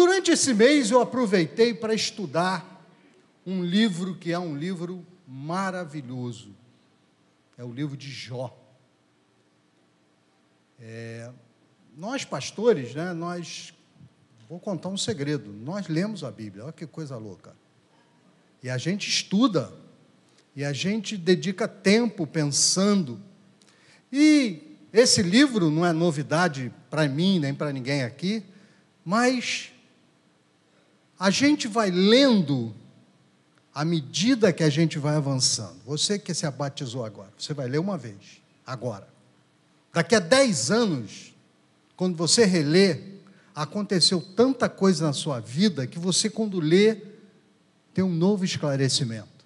durante esse mês eu aproveitei para estudar um livro que é um livro maravilhoso. É o livro de Jó. É, nós pastores, né, nós vou contar um segredo. Nós lemos a Bíblia, olha que coisa louca. E a gente estuda, e a gente dedica tempo pensando. E esse livro não é novidade para mim, nem para ninguém aqui, mas a gente vai lendo à medida que a gente vai avançando. Você que se abatizou agora, você vai ler uma vez, agora. Daqui a 10 anos, quando você relê, aconteceu tanta coisa na sua vida que você, quando lê, tem um novo esclarecimento.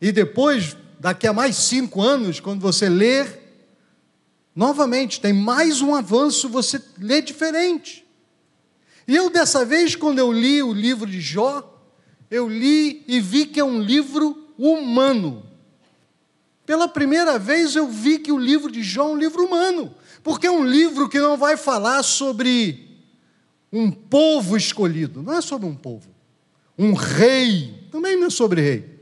E depois, daqui a mais cinco anos, quando você lê, novamente tem mais um avanço, você lê diferente. E eu, dessa vez, quando eu li o livro de Jó, eu li e vi que é um livro humano. Pela primeira vez eu vi que o livro de Jó é um livro humano, porque é um livro que não vai falar sobre um povo escolhido, não é sobre um povo. Um rei, também não é sobre rei.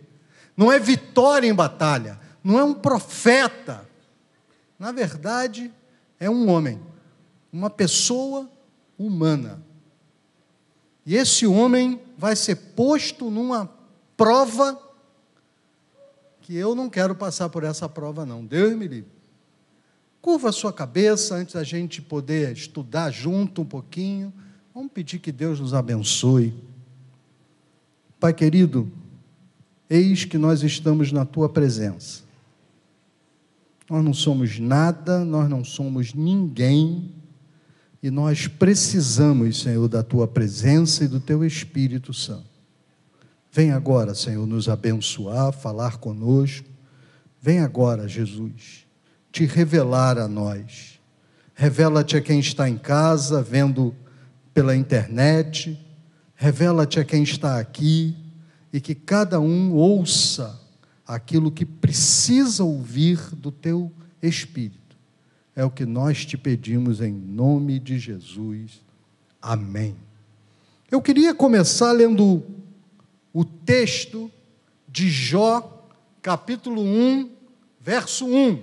Não é vitória em batalha, não é um profeta. Na verdade, é um homem, uma pessoa humana. E esse homem vai ser posto numa prova que eu não quero passar por essa prova, não. Deus me livre. Curva a sua cabeça antes da gente poder estudar junto um pouquinho. Vamos pedir que Deus nos abençoe. Pai querido, eis que nós estamos na tua presença. Nós não somos nada, nós não somos ninguém, e nós precisamos, Senhor, da tua presença e do teu Espírito Santo. Vem agora, Senhor, nos abençoar, falar conosco. Vem agora, Jesus, te revelar a nós. Revela-te a quem está em casa, vendo pela internet. Revela-te a quem está aqui e que cada um ouça aquilo que precisa ouvir do teu Espírito. É o que nós te pedimos em nome de Jesus. Amém. Eu queria começar lendo o texto de Jó, capítulo 1, verso 1.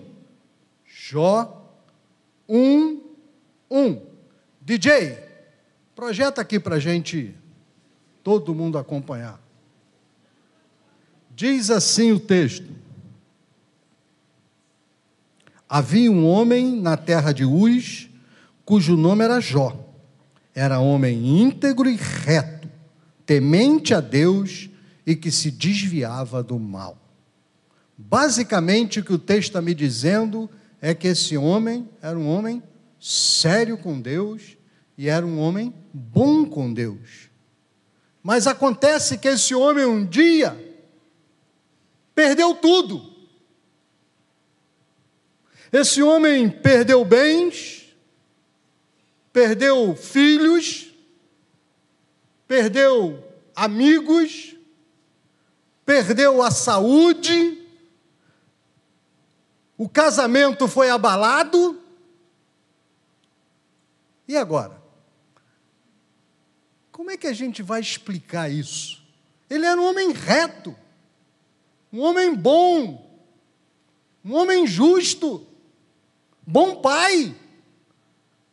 Jó 1, 1. DJ, projeta aqui para a gente, todo mundo acompanhar. Diz assim o texto: Havia um homem na terra de Uz, cujo nome era Jó. Era homem íntegro e reto temente a Deus e que se desviava do mal. Basicamente, o que o texto está me dizendo é que esse homem era um homem sério com Deus e era um homem bom com Deus. Mas acontece que esse homem um dia perdeu tudo. Esse homem perdeu bens, perdeu filhos, perdeu amigos, perdeu a saúde, o casamento foi abalado. E agora? Como é que a gente vai explicar isso? Ele era um homem reto, um homem bom, um homem justo, bom pai,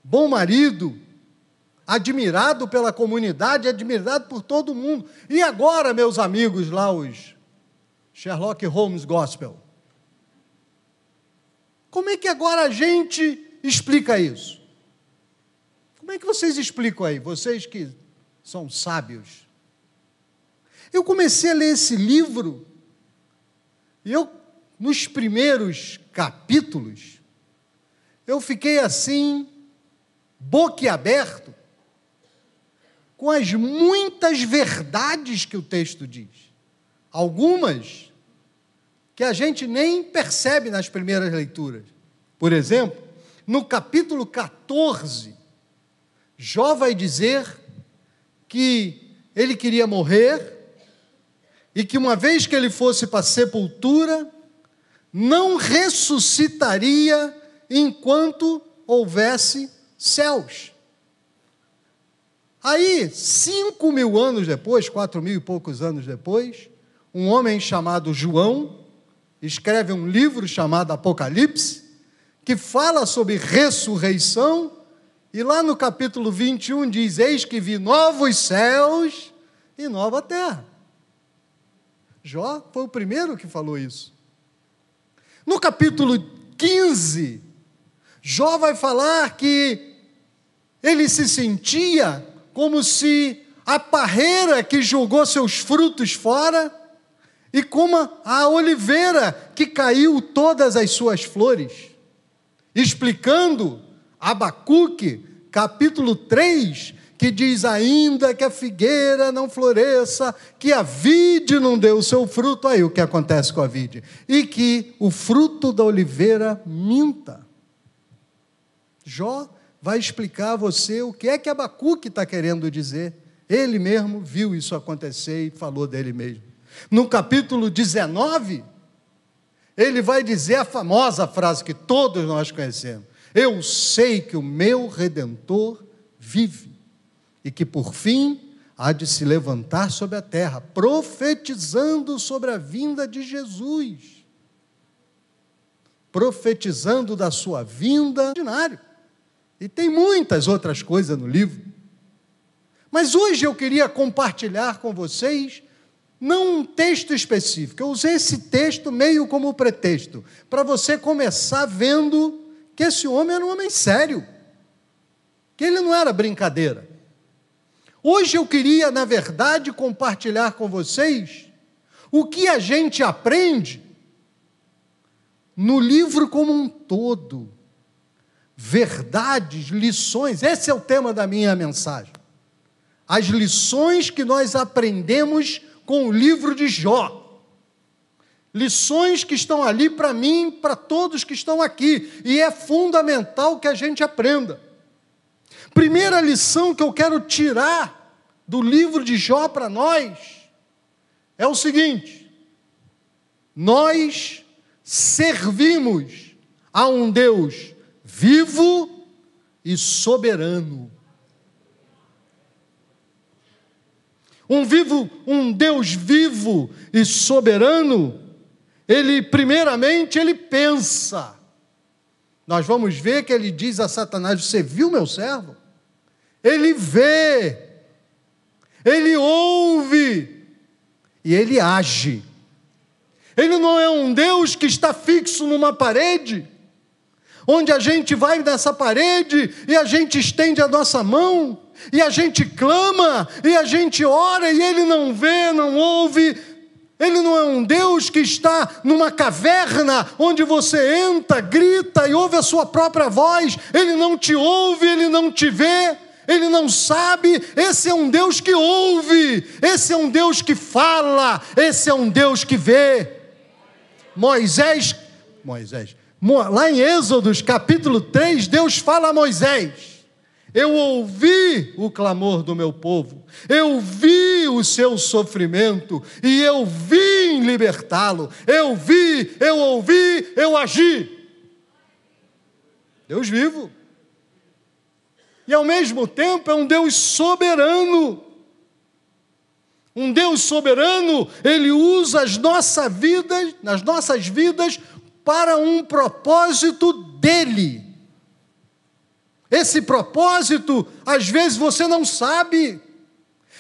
bom marido, admirado pela comunidade, admirado por todo mundo. E agora, meus amigos lá, os Sherlock Holmes Gospel? Como é que agora a gente explica isso? Como é que vocês explicam aí, vocês que são sábios? Eu comecei a ler esse livro e eu, nos primeiros capítulos, eu fiquei assim, boquiaberto, com as muitas verdades que o texto diz. Algumas que a gente nem percebe nas primeiras leituras. Por exemplo, no capítulo 14, Jó vai dizer que ele queria morrer e que uma vez que ele fosse para a sepultura, não ressuscitaria enquanto houvesse céus. Aí, cinco mil anos depois, quatro mil e poucos anos depois, um homem chamado João escreve um livro chamado Apocalipse, que fala sobre ressurreição, e lá no capítulo 21 diz: Eis que vi novos céus e nova terra. Jó foi o primeiro que falou isso. No capítulo 15, Jó vai falar que ele se sentia como se a parreira que jogou seus frutos fora e como a oliveira que caiu todas as suas flores. Explicando Abacuque, capítulo 3, que diz ainda que a figueira não floresça, que a vide não dê o seu fruto, aí o que acontece com a vide? E que o fruto da oliveira minta. Jó vai explicar a você o que é que Abacuque está querendo dizer. Ele mesmo viu isso acontecer e falou dele mesmo. No capítulo 19, ele vai dizer a famosa frase que todos nós conhecemos: Eu sei que o meu redentor vive e que por fim há de se levantar sobre a terra, profetizando sobre a vinda de Jesus. Profetizando da sua vinda ordinário. E tem muitas outras coisas no livro. Mas hoje eu queria compartilhar com vocês, não um texto específico, eu usei esse texto meio como pretexto, para você começar vendo que esse homem era um homem sério, que ele não era brincadeira. Hoje eu queria, na verdade, compartilhar com vocês o que a gente aprende no livro como um todo verdades, lições. Esse é o tema da minha mensagem. As lições que nós aprendemos com o livro de Jó. Lições que estão ali para mim, para todos que estão aqui, e é fundamental que a gente aprenda. Primeira lição que eu quero tirar do livro de Jó para nós é o seguinte: nós servimos a um Deus vivo e soberano. Um vivo, um Deus vivo e soberano, ele primeiramente ele pensa. Nós vamos ver que ele diz a Satanás: "Você viu meu servo?" Ele vê. Ele ouve e ele age. Ele não é um Deus que está fixo numa parede onde a gente vai nessa parede e a gente estende a nossa mão, e a gente clama, e a gente ora, e ele não vê, não ouve. Ele não é um Deus que está numa caverna onde você entra, grita e ouve a sua própria voz. Ele não te ouve, ele não te vê, ele não sabe. Esse é um Deus que ouve, esse é um Deus que fala, esse é um Deus que vê. Moisés, Moisés, Lá em Êxodos capítulo 3, Deus fala a Moisés: Eu ouvi o clamor do meu povo, eu vi o seu sofrimento e eu vim libertá-lo. Eu vi, eu ouvi, eu agi. Deus vivo. E ao mesmo tempo é um Deus soberano. Um Deus soberano, ele usa as nossas vidas, nas nossas vidas, para um propósito dele. Esse propósito, às vezes você não sabe.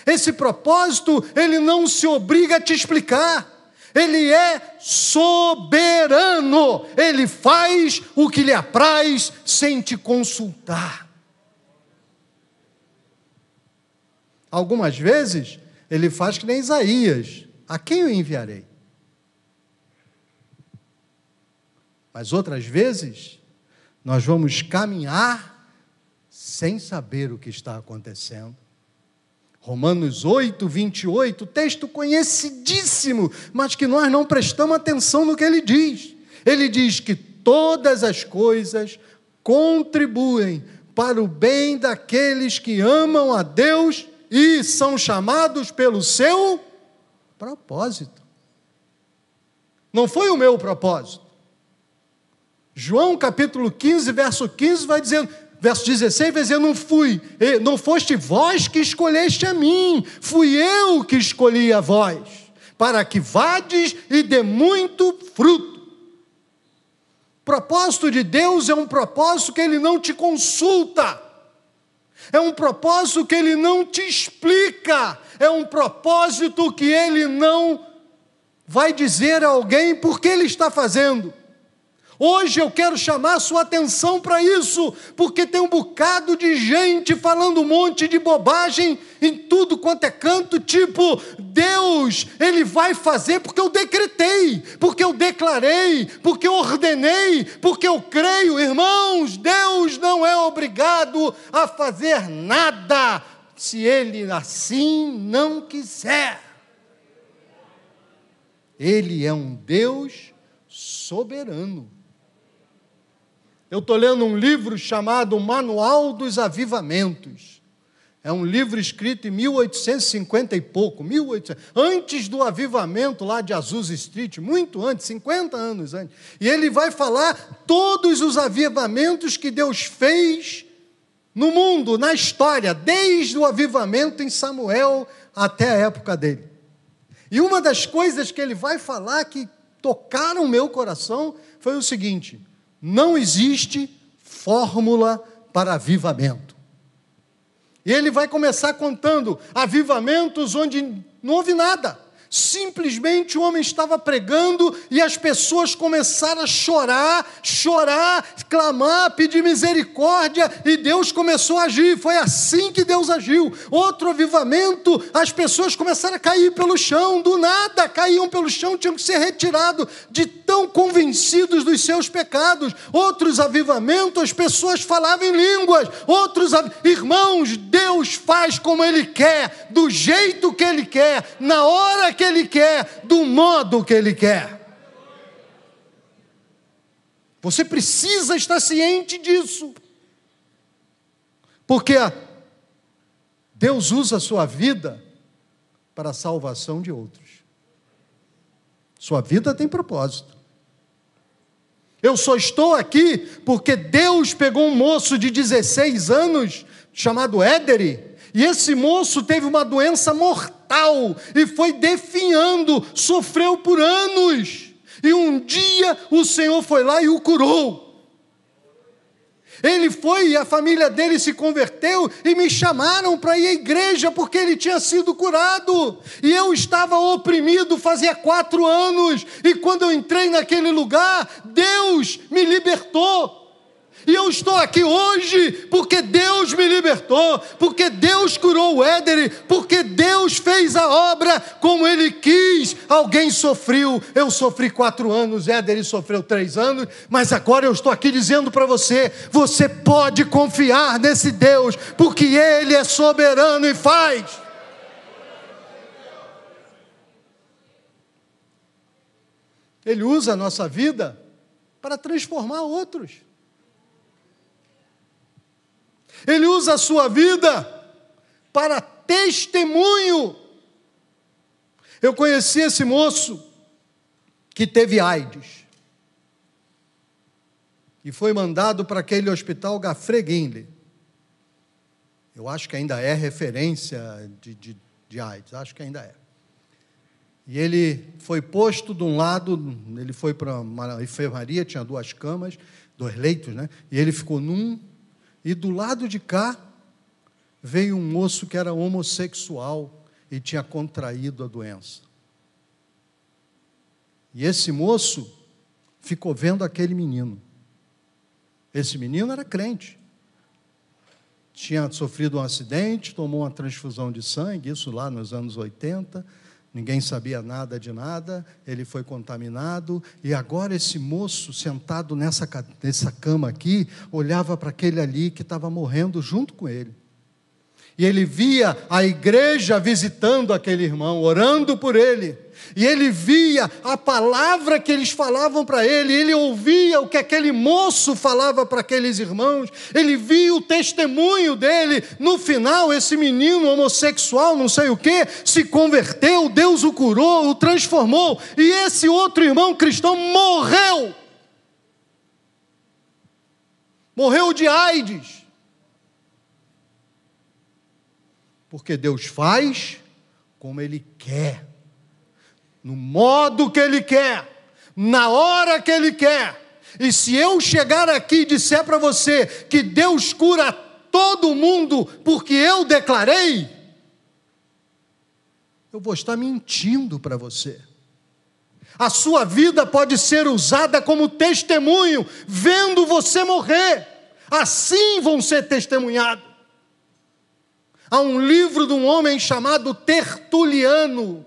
Esse propósito, ele não se obriga a te explicar. Ele é soberano. Ele faz o que lhe apraz sem te consultar. Algumas vezes, ele faz que nem Isaías: A quem eu enviarei? Mas outras vezes, nós vamos caminhar sem saber o que está acontecendo. Romanos 8, 28, texto conhecidíssimo, mas que nós não prestamos atenção no que ele diz. Ele diz que todas as coisas contribuem para o bem daqueles que amam a Deus e são chamados pelo seu propósito. Não foi o meu propósito. João capítulo 15, verso 15 vai dizendo: Verso 16 vai dizer: Não fui, não foste vós que escolheste a mim, fui eu que escolhi a vós, para que vades e dê muito fruto. Propósito de Deus é um propósito que Ele não te consulta, é um propósito que Ele não te explica, é um propósito que Ele não vai dizer a alguém por que Ele está fazendo. Hoje eu quero chamar sua atenção para isso, porque tem um bocado de gente falando um monte de bobagem em tudo quanto é canto, tipo, Deus, Ele vai fazer porque eu decretei, porque eu declarei, porque eu ordenei, porque eu creio. Irmãos, Deus não é obrigado a fazer nada se Ele assim não quiser. Ele é um Deus soberano. Eu estou lendo um livro chamado Manual dos Avivamentos. É um livro escrito em 1850 e pouco, 1800, antes do avivamento lá de Azusa Street, muito antes, 50 anos antes. E ele vai falar todos os avivamentos que Deus fez no mundo, na história, desde o avivamento em Samuel até a época dele. E uma das coisas que ele vai falar que tocaram o meu coração foi o seguinte: não existe fórmula para avivamento. Ele vai começar contando avivamentos onde não houve nada. Simplesmente o homem estava pregando e as pessoas começaram a chorar, chorar, clamar, pedir misericórdia e Deus começou a agir. Foi assim que Deus agiu. Outro avivamento, as pessoas começaram a cair pelo chão, do nada caíam pelo chão, tinham que ser retirados de tão convencidos dos seus pecados. Outros avivamentos, as pessoas falavam em línguas. Outros irmãos, Deus faz como Ele quer, do jeito que Ele quer, na hora que que Ele quer, do modo que Ele quer. Você precisa estar ciente disso. Porque Deus usa a sua vida para a salvação de outros. Sua vida tem propósito. Eu só estou aqui porque Deus pegou um moço de 16 anos, chamado Éderi, e esse moço teve uma doença mortal e foi definhando, sofreu por anos. E um dia o Senhor foi lá e o curou. Ele foi e a família dele se converteu e me chamaram para ir à igreja porque ele tinha sido curado. E eu estava oprimido fazia quatro anos. E quando eu entrei naquele lugar, Deus me libertou. E eu estou aqui hoje porque Deus me libertou, porque Deus curou o Éder, porque Deus fez a obra como Ele quis. Alguém sofreu, eu sofri quatro anos, Éder sofreu três anos, mas agora eu estou aqui dizendo para você: você pode confiar nesse Deus, porque Ele é soberano e faz. Ele usa a nossa vida para transformar outros. Ele usa a sua vida para testemunho. Eu conheci esse moço que teve AIDS e foi mandado para aquele hospital Gafreguinle. Eu acho que ainda é referência de, de, de AIDS, acho que ainda é. E ele foi posto de um lado, ele foi para uma enfermaria, tinha duas camas, dois leitos, né? E ele ficou num e do lado de cá veio um moço que era homossexual e tinha contraído a doença. E esse moço ficou vendo aquele menino. Esse menino era crente. Tinha sofrido um acidente, tomou uma transfusão de sangue, isso lá nos anos 80 ninguém sabia nada de nada, ele foi contaminado, e agora esse moço sentado nessa, nessa cama aqui, olhava para aquele ali que estava morrendo junto com ele. E ele via a igreja visitando aquele irmão, orando por ele. E ele via a palavra que eles falavam para ele, ele ouvia o que aquele moço falava para aqueles irmãos, ele via o testemunho dele. No final, esse menino homossexual, não sei o que, se converteu, Deus o curou, o transformou, e esse outro irmão cristão morreu. Morreu de AIDS Porque Deus faz como Ele quer, no modo que Ele quer, na hora que Ele quer. E se eu chegar aqui e disser para você que Deus cura todo mundo porque eu declarei, eu vou estar mentindo para você. A sua vida pode ser usada como testemunho, vendo você morrer. Assim vão ser testemunhados. Há um livro de um homem chamado Tertuliano,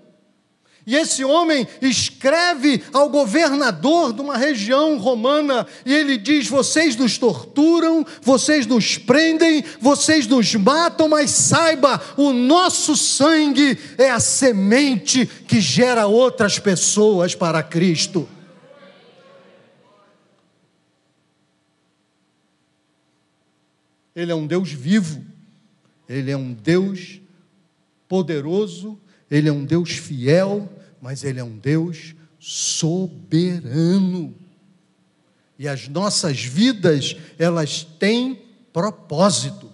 e esse homem escreve ao governador de uma região romana e ele diz: Vocês nos torturam, vocês nos prendem, vocês nos matam, mas saiba, o nosso sangue é a semente que gera outras pessoas para Cristo. Ele é um Deus vivo, ele é um Deus poderoso, ele é um Deus fiel, mas Ele é um Deus soberano. E as nossas vidas, elas têm propósito.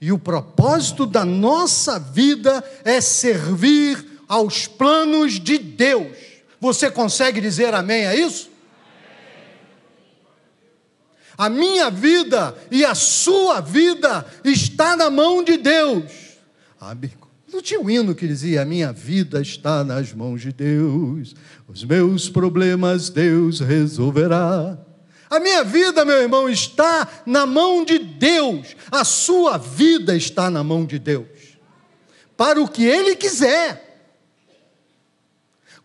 E o propósito da nossa vida é servir aos planos de Deus. Você consegue dizer amém a isso? A minha vida e a sua vida está na mão de Deus. Amém. Não tinha um hino que dizia: A minha vida está nas mãos de Deus, os meus problemas Deus resolverá. A minha vida, meu irmão, está na mão de Deus, a sua vida está na mão de Deus, para o que Ele quiser.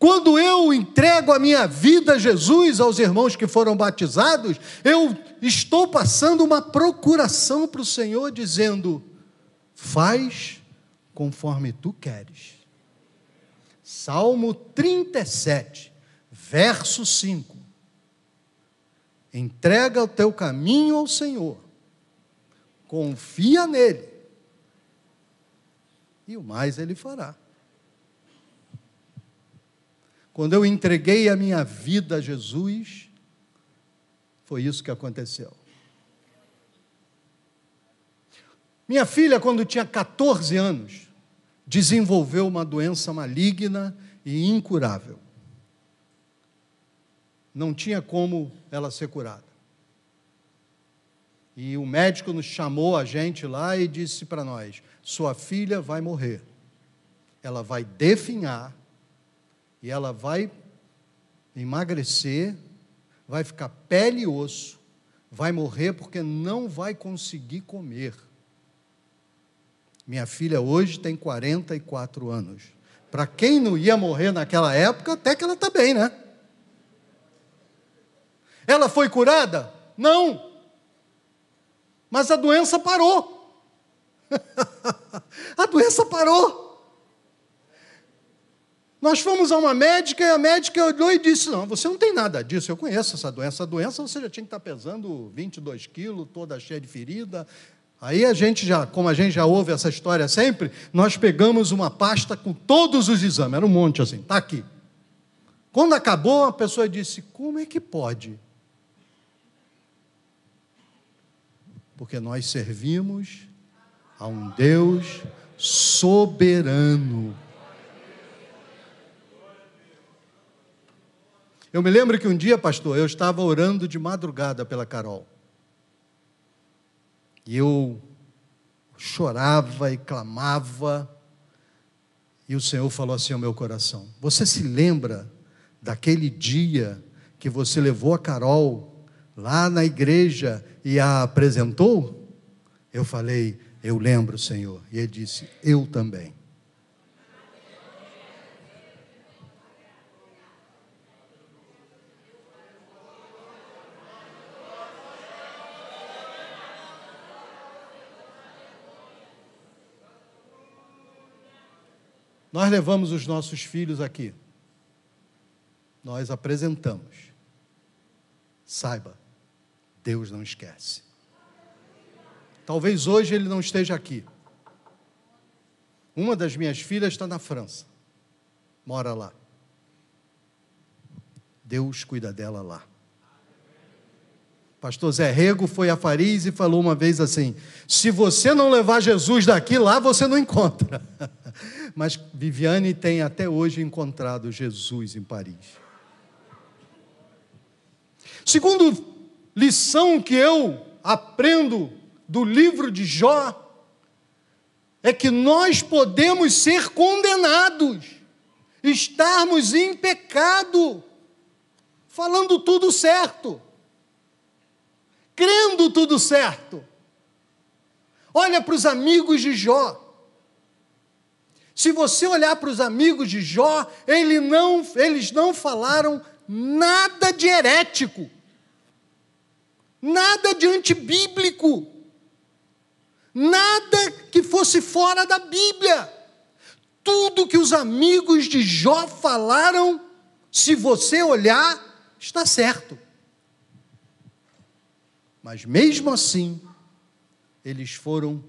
Quando eu entrego a minha vida a Jesus, aos irmãos que foram batizados, eu estou passando uma procuração para o Senhor, dizendo: faz conforme tu queres. Salmo 37, verso 5. Entrega o teu caminho ao Senhor, confia nele, e o mais ele fará. Quando eu entreguei a minha vida a Jesus, foi isso que aconteceu. Minha filha, quando tinha 14 anos, desenvolveu uma doença maligna e incurável. Não tinha como ela ser curada. E o médico nos chamou a gente lá e disse para nós: sua filha vai morrer. Ela vai definhar e ela vai emagrecer, vai ficar pele e osso, vai morrer porque não vai conseguir comer. Minha filha hoje tem 44 anos. Para quem não ia morrer naquela época, até que ela está bem, né? Ela foi curada? Não. Mas a doença parou. a doença parou. Nós fomos a uma médica e a médica olhou e disse: Não, você não tem nada disso, eu conheço essa doença. Essa doença você já tinha que estar pesando 22 quilos, toda cheia de ferida, Aí a gente já, como a gente já ouve essa história sempre, nós pegamos uma pasta com todos os exames, era um monte assim, está aqui. Quando acabou, a pessoa disse: Como é que pode? Porque nós servimos a um Deus soberano. Eu me lembro que um dia, pastor, eu estava orando de madrugada pela Carol. E eu chorava e clamava, e o Senhor falou assim ao meu coração: Você se lembra daquele dia que você levou a Carol lá na igreja e a apresentou? Eu falei: Eu lembro, Senhor. E ele disse: Eu também. Nós levamos os nossos filhos aqui. Nós apresentamos. Saiba, Deus não esquece. Talvez hoje ele não esteja aqui. Uma das minhas filhas está na França, mora lá. Deus cuida dela lá. Pastor Zé Rego foi a Fariz e falou uma vez assim: se você não levar Jesus daqui lá, você não encontra. Mas Viviane tem até hoje encontrado Jesus em Paris. Segundo lição que eu aprendo do livro de Jó, é que nós podemos ser condenados, estarmos em pecado, falando tudo certo, crendo tudo certo. Olha para os amigos de Jó. Se você olhar para os amigos de Jó, ele não, eles não falaram nada de herético, nada de antibíblico, nada que fosse fora da Bíblia. Tudo que os amigos de Jó falaram, se você olhar, está certo. Mas mesmo assim, eles foram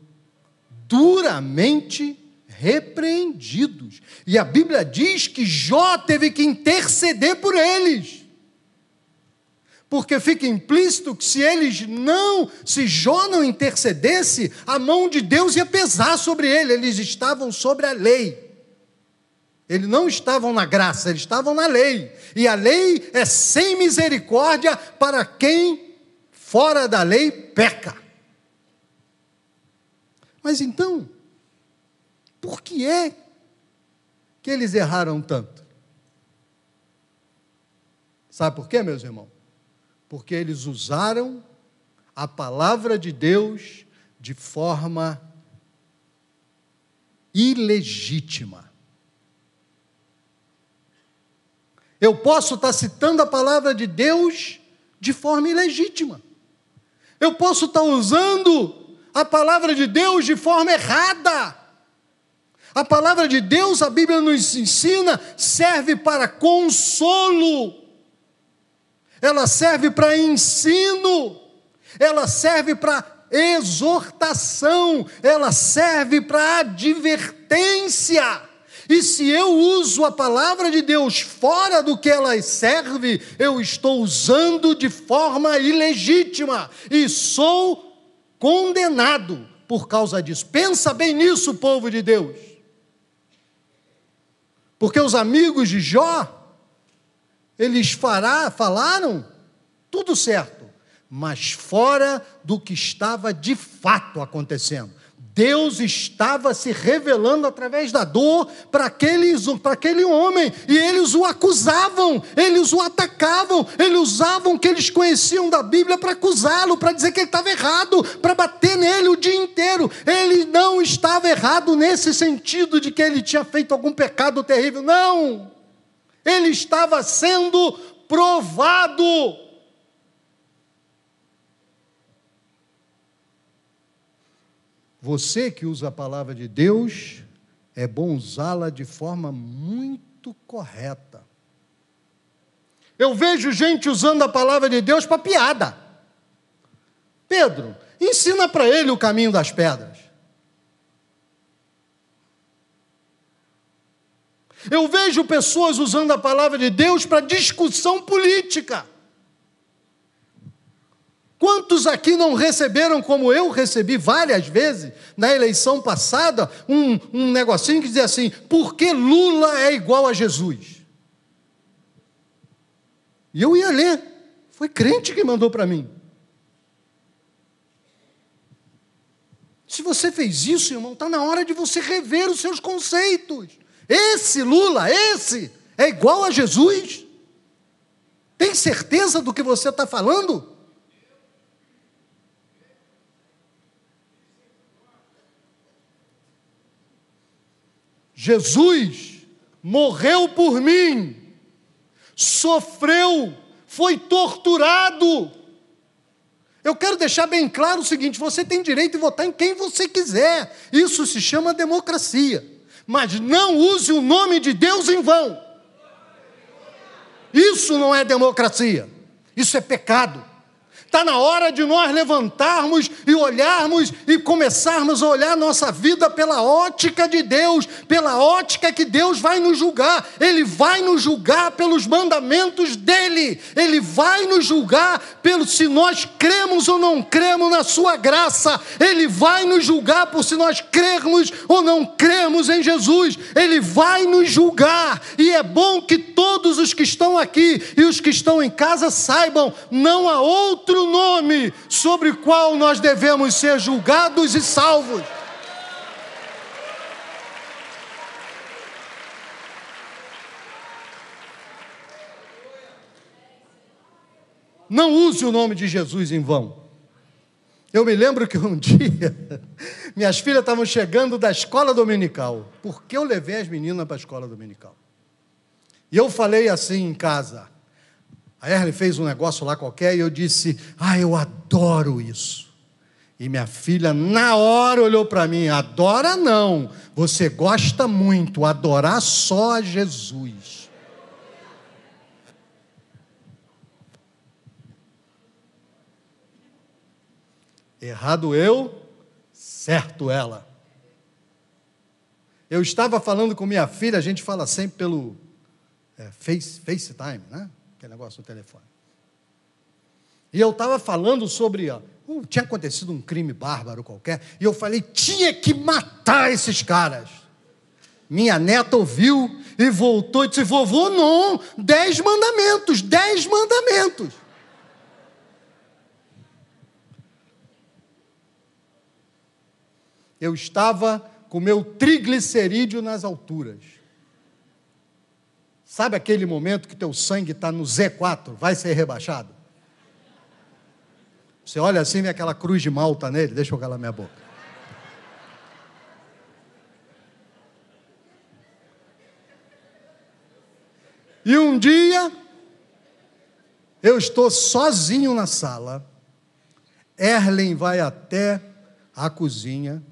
duramente repreendidos. E a Bíblia diz que Jó teve que interceder por eles. Porque fica implícito que se eles não, se Jó não intercedesse, a mão de Deus ia pesar sobre ele, eles estavam sobre a lei. Eles não estavam na graça, eles estavam na lei. E a lei é sem misericórdia para quem fora da lei peca. Mas então, por que é que eles erraram tanto? Sabe por quê, meus irmãos? Porque eles usaram a palavra de Deus de forma ilegítima. Eu posso estar citando a palavra de Deus de forma ilegítima. Eu posso estar usando a palavra de Deus de forma errada. A palavra de Deus, a Bíblia nos ensina, serve para consolo, ela serve para ensino, ela serve para exortação, ela serve para advertência. E se eu uso a palavra de Deus fora do que ela serve, eu estou usando de forma ilegítima e sou condenado por causa disso. Pensa bem nisso, povo de Deus. Porque os amigos de Jó, eles fará, falaram tudo certo, mas fora do que estava de fato acontecendo. Deus estava se revelando através da dor para aquele homem, e eles o acusavam, eles o atacavam, eles usavam o que eles conheciam da Bíblia para acusá-lo, para dizer que ele estava errado, para bater nele o dia inteiro. Ele não estava errado nesse sentido de que ele tinha feito algum pecado terrível, não. Ele estava sendo provado Você que usa a palavra de Deus, é bom usá-la de forma muito correta. Eu vejo gente usando a palavra de Deus para piada. Pedro, ensina para ele o caminho das pedras. Eu vejo pessoas usando a palavra de Deus para discussão política. Quantos aqui não receberam, como eu recebi várias vezes, na eleição passada, um, um negocinho que dizia assim: por que Lula é igual a Jesus? E eu ia ler, foi crente que mandou para mim. Se você fez isso, irmão, está na hora de você rever os seus conceitos. Esse Lula, esse, é igual a Jesus? Tem certeza do que você está falando? Jesus morreu por mim, sofreu, foi torturado. Eu quero deixar bem claro o seguinte: você tem direito de votar em quem você quiser, isso se chama democracia, mas não use o nome de Deus em vão. Isso não é democracia, isso é pecado. Está na hora de nós levantarmos e olharmos e começarmos a olhar nossa vida pela ótica de Deus, pela ótica que Deus vai nos julgar. Ele vai nos julgar pelos mandamentos dele. Ele vai nos julgar pelo se nós cremos ou não cremos na sua graça. Ele vai nos julgar por se nós crermos ou não cremos em Jesus. Ele vai nos julgar. E é bom que todos os que estão aqui e os que estão em casa saibam, não há outro nome sobre o qual nós devemos ser julgados e salvos. Não use o nome de Jesus em vão. Eu me lembro que um dia, minhas filhas estavam chegando da escola dominical, porque eu levei as meninas para a escola dominical. E eu falei assim em casa: a Erle fez um negócio lá qualquer e eu disse: Ah, eu adoro isso. E minha filha, na hora, olhou para mim: Adora não, você gosta muito, adorar só a Jesus. Errado eu, certo ela. Eu estava falando com minha filha, a gente fala sempre pelo é, face, FaceTime, né? Aquele negócio no telefone. E eu estava falando sobre. Ó, uh, tinha acontecido um crime bárbaro qualquer, e eu falei: tinha que matar esses caras. Minha neta ouviu e voltou e disse: vovô, não, dez mandamentos, dez mandamentos. Eu estava com meu triglicerídeo nas alturas. Sabe aquele momento que teu sangue está no Z4, vai ser rebaixado? Você olha assim, vê aquela cruz de malta nele, deixa eu calar minha boca. E um dia, eu estou sozinho na sala, Erlen vai até a cozinha,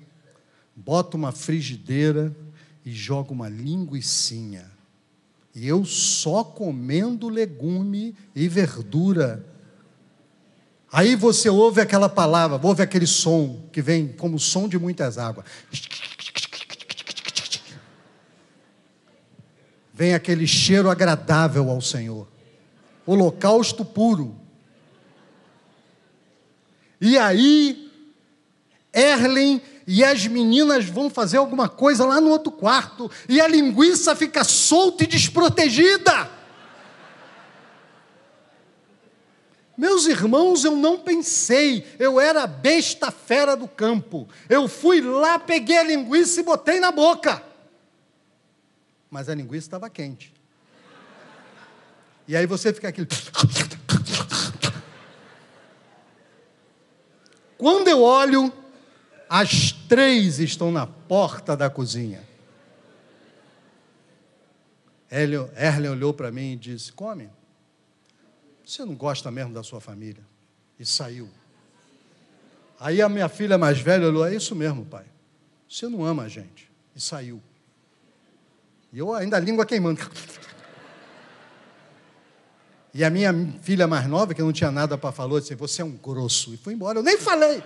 bota uma frigideira e joga uma linguiçinha e eu só comendo legume e verdura. Aí você ouve aquela palavra, ouve aquele som que vem como o som de muitas águas. Vem aquele cheiro agradável ao Senhor. Holocausto puro. E aí, Erlen e as meninas vão fazer alguma coisa lá no outro quarto, e a linguiça fica solta e desprotegida. Meus irmãos, eu não pensei, eu era besta fera do campo. Eu fui lá, peguei a linguiça e botei na boca. Mas a linguiça estava quente. E aí você fica aquele. Quando eu olho, as três estão na porta da cozinha. Erlen olhou para mim e disse: Come. Você não gosta mesmo da sua família? E saiu. Aí a minha filha mais velha olhou: É isso mesmo, pai. Você não ama a gente. E saiu. E eu ainda a língua queimando. E a minha filha mais nova, que não tinha nada para falar, disse: Você é um grosso. E foi embora. Eu nem falei.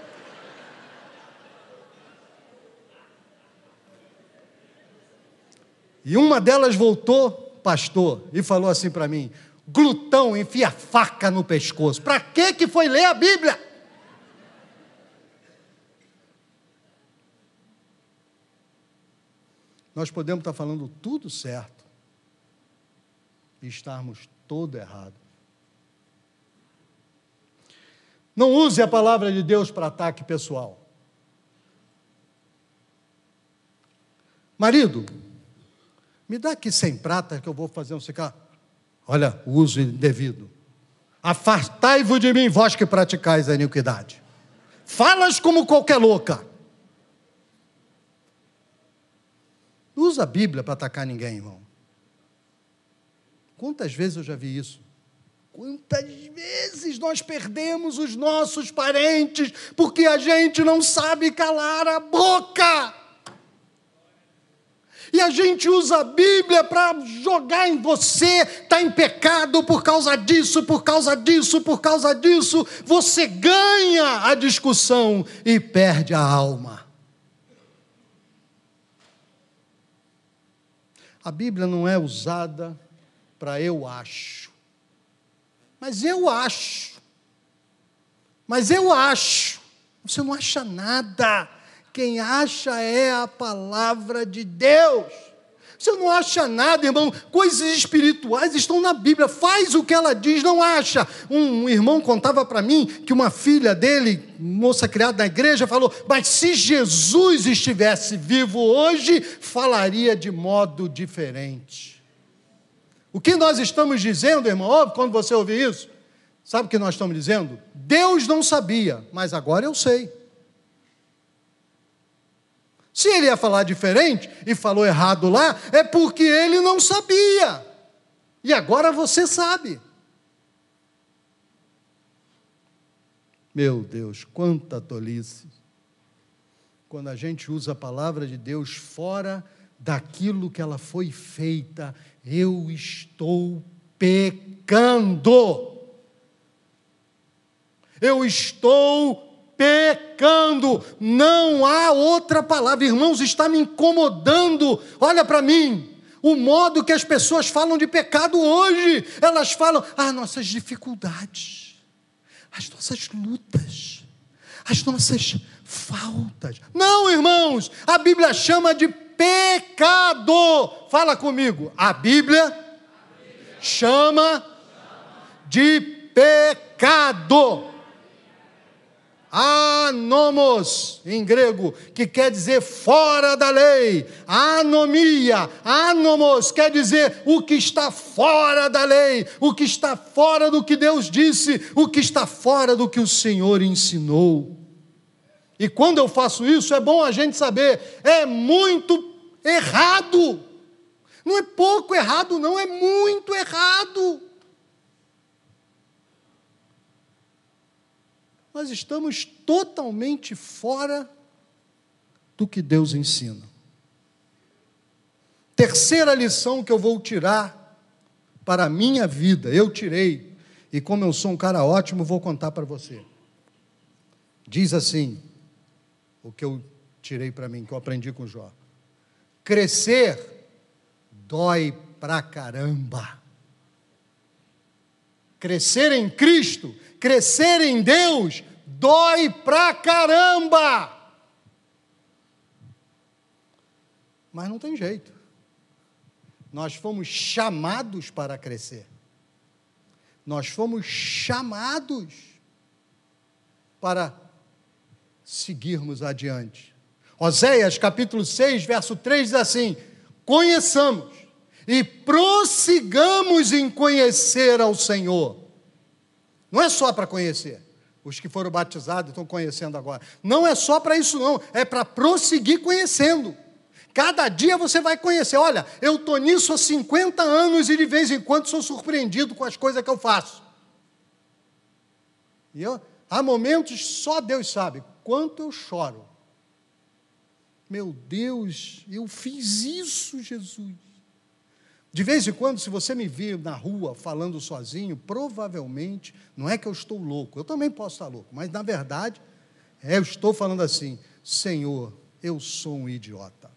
E uma delas voltou, pastor, e falou assim para mim: glutão, enfia faca no pescoço. Para que que foi ler a Bíblia? Nós podemos estar falando tudo certo e estarmos todo errado. Não use a palavra de Deus para ataque pessoal. Marido, me dá aqui sem prata que eu vou fazer um cigarro. Olha, o uso indevido. Afastai-vos de mim, vós que praticais a iniquidade. Falas como qualquer louca. Não usa a Bíblia para atacar ninguém, irmão. Quantas vezes eu já vi isso? Quantas vezes nós perdemos os nossos parentes porque a gente não sabe calar a boca? E a gente usa a Bíblia para jogar em você, está em pecado por causa disso, por causa disso, por causa disso. Você ganha a discussão e perde a alma. A Bíblia não é usada para eu acho. Mas eu acho. Mas eu acho. Você não acha nada. Quem acha é a palavra de Deus. Você não acha nada, irmão. Coisas espirituais estão na Bíblia. Faz o que ela diz, não acha. Um irmão contava para mim que uma filha dele, moça criada na igreja, falou: Mas se Jesus estivesse vivo hoje, falaria de modo diferente. O que nós estamos dizendo, irmão, óbvio, quando você ouvir isso, sabe o que nós estamos dizendo? Deus não sabia, mas agora eu sei. Se ele ia falar diferente e falou errado lá, é porque ele não sabia. E agora você sabe. Meu Deus, quanta tolice. Quando a gente usa a palavra de Deus fora daquilo que ela foi feita, eu estou pecando. Eu estou pecando. Não há outra palavra. Irmãos, está me incomodando. Olha para mim. O modo que as pessoas falam de pecado hoje, elas falam as ah, nossas dificuldades, as nossas lutas, as nossas faltas. Não, irmãos, a Bíblia chama de pecado. Fala comigo. A Bíblia chama de pecado anomos, em grego, que quer dizer fora da lei, anomia, anomos, quer dizer o que está fora da lei, o que está fora do que Deus disse, o que está fora do que o Senhor ensinou. E quando eu faço isso, é bom a gente saber, é muito errado. Não é pouco errado, não, é muito errado. Nós estamos totalmente fora do que Deus ensina. Terceira lição que eu vou tirar para a minha vida, eu tirei, e como eu sou um cara ótimo, vou contar para você. Diz assim, o que eu tirei para mim, que eu aprendi com Jó. Crescer dói pra caramba. Crescer em Cristo crescer em Deus dói pra caramba. Mas não tem jeito. Nós fomos chamados para crescer. Nós fomos chamados para seguirmos adiante. Oséias capítulo 6, verso 3 diz assim: Conheçamos e prossigamos em conhecer ao Senhor não é só para conhecer. Os que foram batizados estão conhecendo agora. Não é só para isso, não. É para prosseguir conhecendo. Cada dia você vai conhecer. Olha, eu estou nisso há 50 anos e de vez em quando sou surpreendido com as coisas que eu faço. E eu, há momentos, só Deus sabe, quanto eu choro. Meu Deus, eu fiz isso, Jesus. De vez em quando, se você me vir na rua falando sozinho, provavelmente não é que eu estou louco, eu também posso estar louco, mas na verdade, é, eu estou falando assim: Senhor, eu sou um idiota.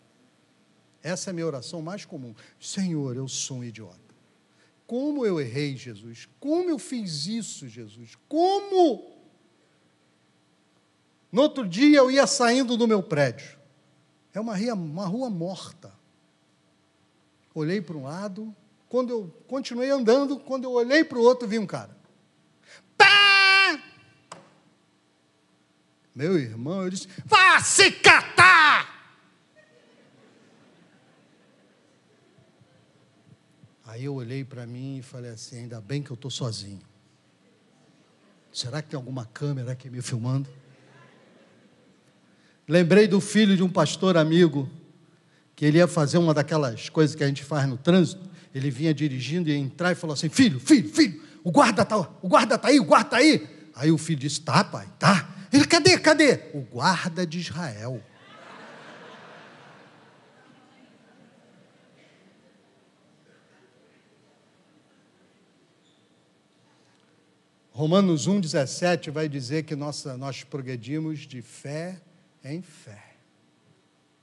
Essa é a minha oração mais comum. Senhor, eu sou um idiota. Como eu errei, Jesus? Como eu fiz isso, Jesus? Como? No outro dia eu ia saindo do meu prédio. É uma, uma rua morta olhei para um lado, quando eu continuei andando, quando eu olhei para o outro, vi um cara. Pá! Meu irmão, eu disse: vá se catar! Aí eu olhei para mim e falei assim: ainda bem que eu estou sozinho. Será que tem alguma câmera aqui me filmando? Lembrei do filho de um pastor amigo que ele ia fazer uma daquelas coisas que a gente faz no trânsito. Ele vinha dirigindo e ia entrar e falou assim: Filho, filho, filho, o guarda tá, o guarda tá aí, o guarda tá aí. Aí o filho disse: Tá, pai, tá. Ele: Cadê, cadê? O guarda de Israel. Romanos 1,17 vai dizer que nossa, nós progredimos de fé em fé.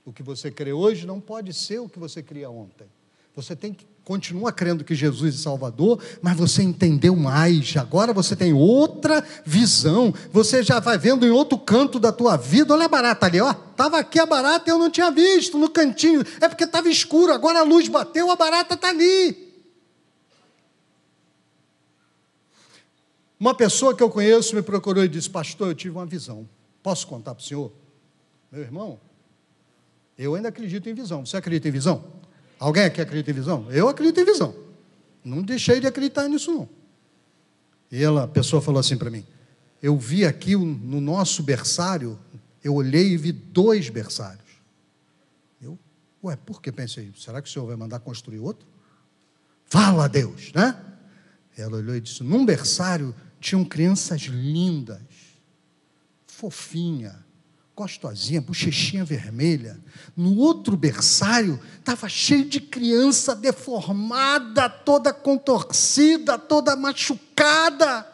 O que você crê hoje não pode ser o que você cria ontem. Você tem que continua crendo que Jesus é Salvador, mas você entendeu mais. Agora você tem outra visão. Você já vai vendo em outro canto da tua vida. Olha a barata ali, ó. Tava aqui a barata e eu não tinha visto no cantinho. É porque estava escuro. Agora a luz bateu, a barata está ali. Uma pessoa que eu conheço me procurou e disse: Pastor, eu tive uma visão. Posso contar para o senhor? Meu irmão, eu ainda acredito em visão. Você acredita em visão? Alguém aqui acredita em visão? Eu acredito em visão. Não deixei de acreditar nisso, não. E ela, a pessoa falou assim para mim: Eu vi aqui no nosso berçário, eu olhei e vi dois berçários. Eu, ué, por que pensei? Será que o senhor vai mandar construir outro? Fala a Deus, né? Ela olhou e disse: Num berçário tinham crianças lindas, fofinha, gostosinha, bochechinha vermelha. No outro berçário estava cheio de criança deformada, toda contorcida, toda machucada.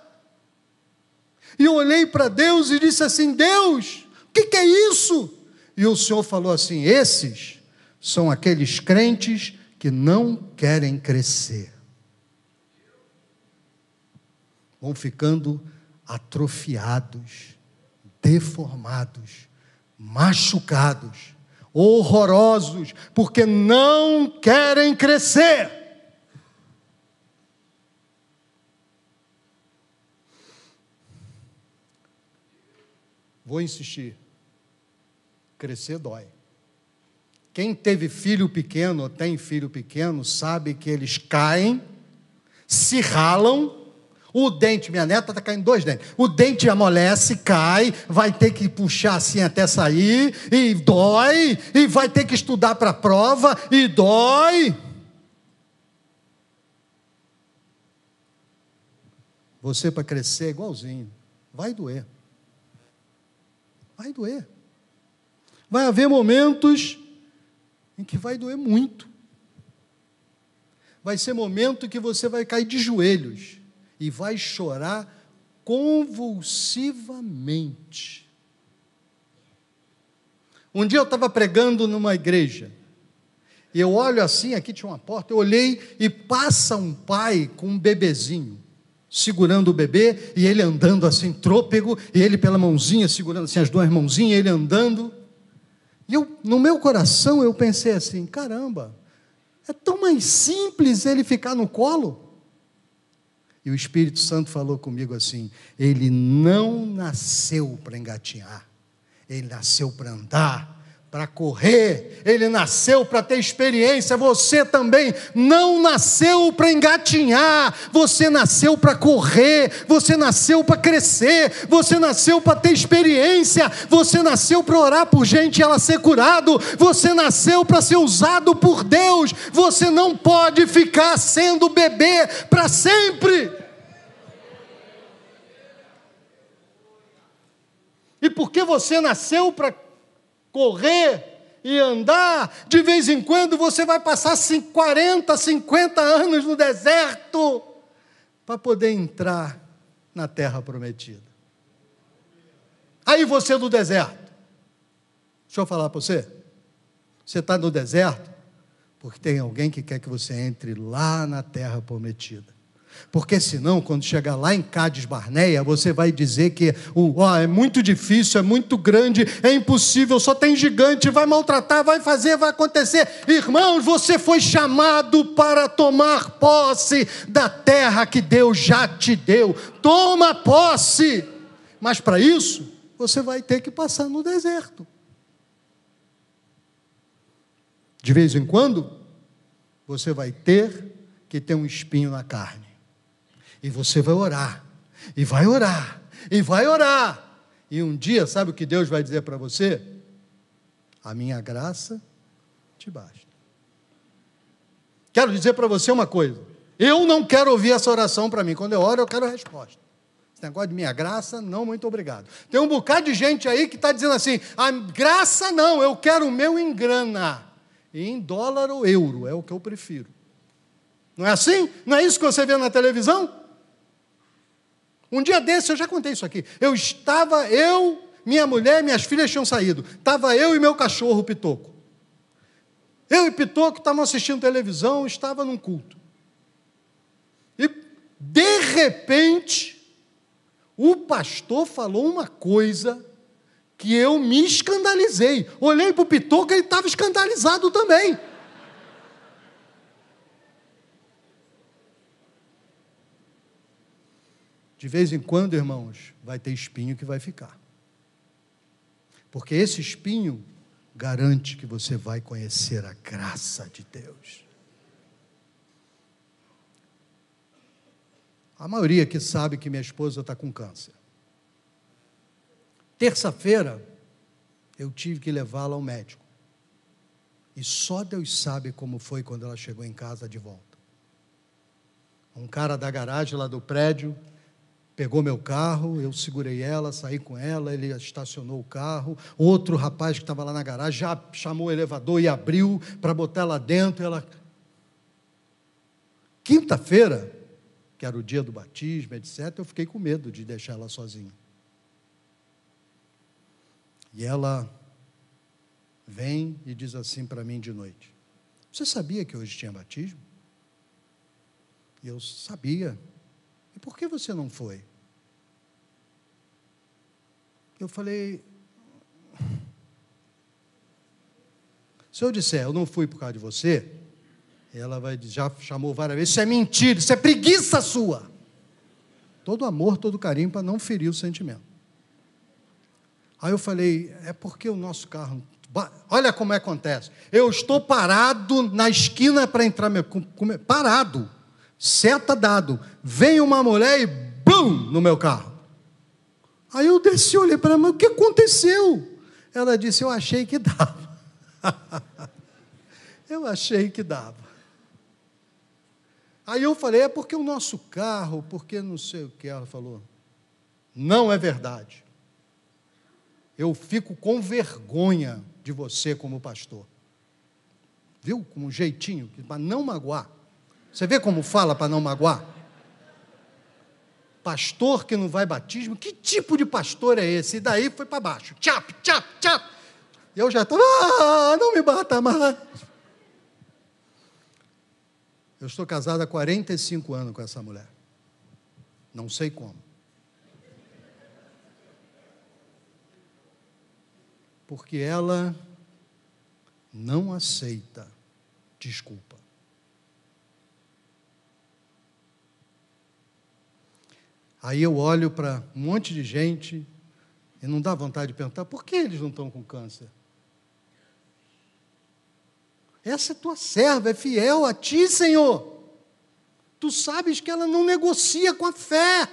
E eu olhei para Deus e disse assim: Deus, o que, que é isso? E o Senhor falou assim: esses são aqueles crentes que não querem crescer. Vão ficando atrofiados, deformados, machucados, horrorosos, porque não querem crescer. Vou insistir. Crescer dói. Quem teve filho pequeno ou tem filho pequeno sabe que eles caem, se ralam o dente, minha neta está caindo dois dentes. O dente amolece, cai, vai ter que puxar assim até sair, e dói, e vai ter que estudar para a prova, e dói. Você para crescer é igualzinho. Vai doer. Vai doer. Vai haver momentos em que vai doer muito. Vai ser momento que você vai cair de joelhos e vai chorar convulsivamente. Um dia eu estava pregando numa igreja, e eu olho assim, aqui tinha uma porta, eu olhei e passa um pai com um bebezinho, segurando o bebê, e ele andando assim, trôpego, e ele pela mãozinha, segurando assim as duas mãozinhas, ele andando. E eu, no meu coração, eu pensei assim: caramba, é tão mais simples ele ficar no colo. E o Espírito Santo falou comigo assim: ele não nasceu para engatinhar, ele nasceu para andar, para correr, ele nasceu para ter experiência. Você também não nasceu para engatinhar, você nasceu para correr, você nasceu para crescer, você nasceu para ter experiência, você nasceu para orar por gente e ela ser curado, você nasceu para ser usado por Deus. Você não pode ficar sendo bebê para sempre. E porque você nasceu para correr e andar, de vez em quando você vai passar 40, 50 anos no deserto para poder entrar na terra prometida. Aí você no deserto. Deixa eu falar para você. Você está no deserto porque tem alguém que quer que você entre lá na terra prometida. Porque senão, quando chegar lá em Cádiz Barneia, você vai dizer que oh, é muito difícil, é muito grande, é impossível, só tem gigante, vai maltratar, vai fazer, vai acontecer. Irmãos, você foi chamado para tomar posse da terra que Deus já te deu. Toma posse. Mas para isso, você vai ter que passar no deserto. De vez em quando, você vai ter que ter um espinho na carne. E você vai orar, e vai orar, e vai orar. E um dia, sabe o que Deus vai dizer para você? A minha graça te basta. Quero dizer para você uma coisa. Eu não quero ouvir essa oração para mim. Quando eu oro, eu quero a resposta. Esse negócio de minha graça, não, muito obrigado. Tem um bocado de gente aí que está dizendo assim: a graça não, eu quero o meu em grana. Em dólar ou euro, é o que eu prefiro. Não é assim? Não é isso que você vê na televisão? Um dia desse, eu já contei isso aqui. Eu estava, eu, minha mulher, minhas filhas tinham saído. Estava eu e meu cachorro, Pitoco. Eu e Pitoco estavam assistindo televisão, estava num culto. E, de repente, o pastor falou uma coisa que eu me escandalizei. Olhei para o Pitoco, ele estava escandalizado também. Vez em quando, irmãos, vai ter espinho que vai ficar. Porque esse espinho garante que você vai conhecer a graça de Deus. A maioria que sabe que minha esposa está com câncer. Terça-feira, eu tive que levá-la ao médico. E só Deus sabe como foi quando ela chegou em casa de volta. Um cara da garagem lá do prédio pegou meu carro, eu segurei ela, saí com ela, ele estacionou o carro. Outro rapaz que estava lá na garagem já chamou o elevador e abriu para botar lá dentro. Ela. Quinta-feira, que era o dia do batismo, etc., eu fiquei com medo de deixar ela sozinha. E ela vem e diz assim para mim de noite: Você sabia que hoje tinha batismo? E eu sabia. Por que você não foi? Eu falei, se eu disser, eu não fui por causa de você, ela vai já chamou várias vezes, isso é mentira, isso é preguiça sua. Todo amor, todo carinho para não ferir o sentimento. Aí eu falei, é porque o nosso carro. Olha como é que acontece. Eu estou parado na esquina para entrar. Meu, parado. Seta dado. Vem uma mulher e BUM! no meu carro. Aí eu desci, olhei para ela, mas o que aconteceu? Ela disse, eu achei que dava. eu achei que dava. Aí eu falei, é porque o nosso carro, porque não sei o que. Ela falou, não é verdade. Eu fico com vergonha de você como pastor. Viu? Com um jeitinho, para não magoar. Você vê como fala para não magoar? Pastor que não vai batismo, que tipo de pastor é esse? E daí foi para baixo. Tchap, tchap, tchap. Eu já estou, ah, não me bata mais. Eu estou casado há 45 anos com essa mulher. Não sei como. Porque ela não aceita desculpa. Aí eu olho para um monte de gente e não dá vontade de perguntar por que eles não estão com câncer. Essa é tua serva, é fiel a ti, Senhor. Tu sabes que ela não negocia com a fé.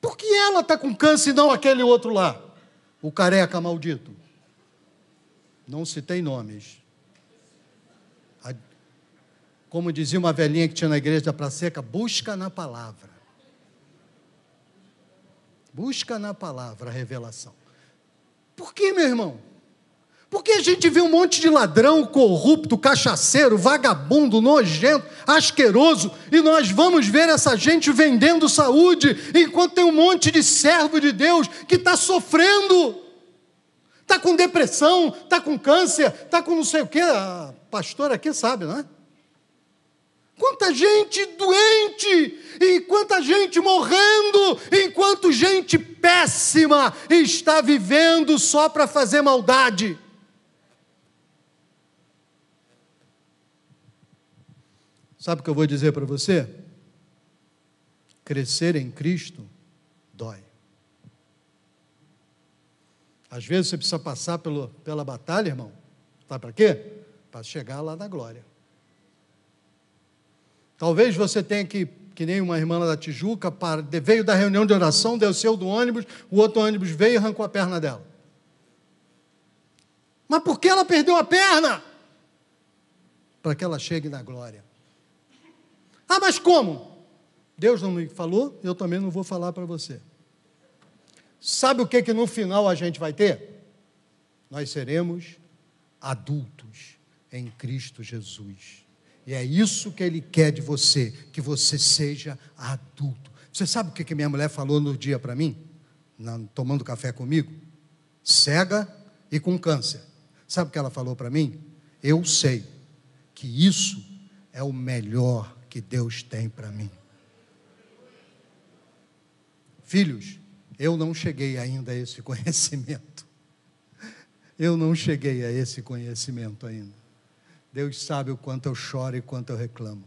Por que ela está com câncer e não aquele outro lá? O careca maldito. Não citei nomes. Como dizia uma velhinha que tinha na igreja da Praça Seca, busca na palavra. Busca na palavra a revelação. Por que, meu irmão? Porque a gente vê um monte de ladrão, corrupto, cachaceiro, vagabundo, nojento, asqueroso, e nós vamos ver essa gente vendendo saúde, enquanto tem um monte de servo de Deus que está sofrendo, está com depressão, está com câncer, está com não sei o quê. A pastora aqui sabe, não é? Quanta gente doente, e quanta gente morrendo, enquanto gente péssima está vivendo só para fazer maldade. Sabe o que eu vou dizer para você? Crescer em Cristo dói. Às vezes você precisa passar pelo, pela batalha, irmão. Sabe para quê? Para chegar lá na glória. Talvez você tenha que, que nem uma irmã da Tijuca, para, veio da reunião de oração, desceu do ônibus, o outro ônibus veio e arrancou a perna dela. Mas por que ela perdeu a perna? Para que ela chegue na glória. Ah, mas como? Deus não me falou, eu também não vou falar para você. Sabe o que que no final a gente vai ter? Nós seremos adultos em Cristo Jesus. E é isso que ele quer de você, que você seja adulto. Você sabe o que minha mulher falou no dia para mim? tomando café comigo? Cega e com câncer. Sabe o que ela falou para mim? Eu sei que isso é o melhor que Deus tem para mim. Filhos, eu não cheguei ainda a esse conhecimento. Eu não cheguei a esse conhecimento ainda. Deus sabe o quanto eu choro e quanto eu reclamo.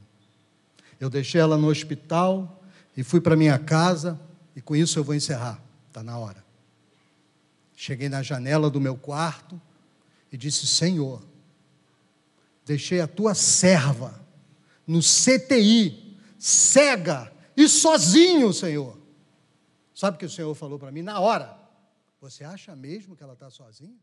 Eu deixei ela no hospital e fui para minha casa, e com isso eu vou encerrar, está na hora. Cheguei na janela do meu quarto e disse: Senhor, deixei a tua serva no CTI, cega e sozinho, Senhor. Sabe o que o Senhor falou para mim na hora? Você acha mesmo que ela está sozinha?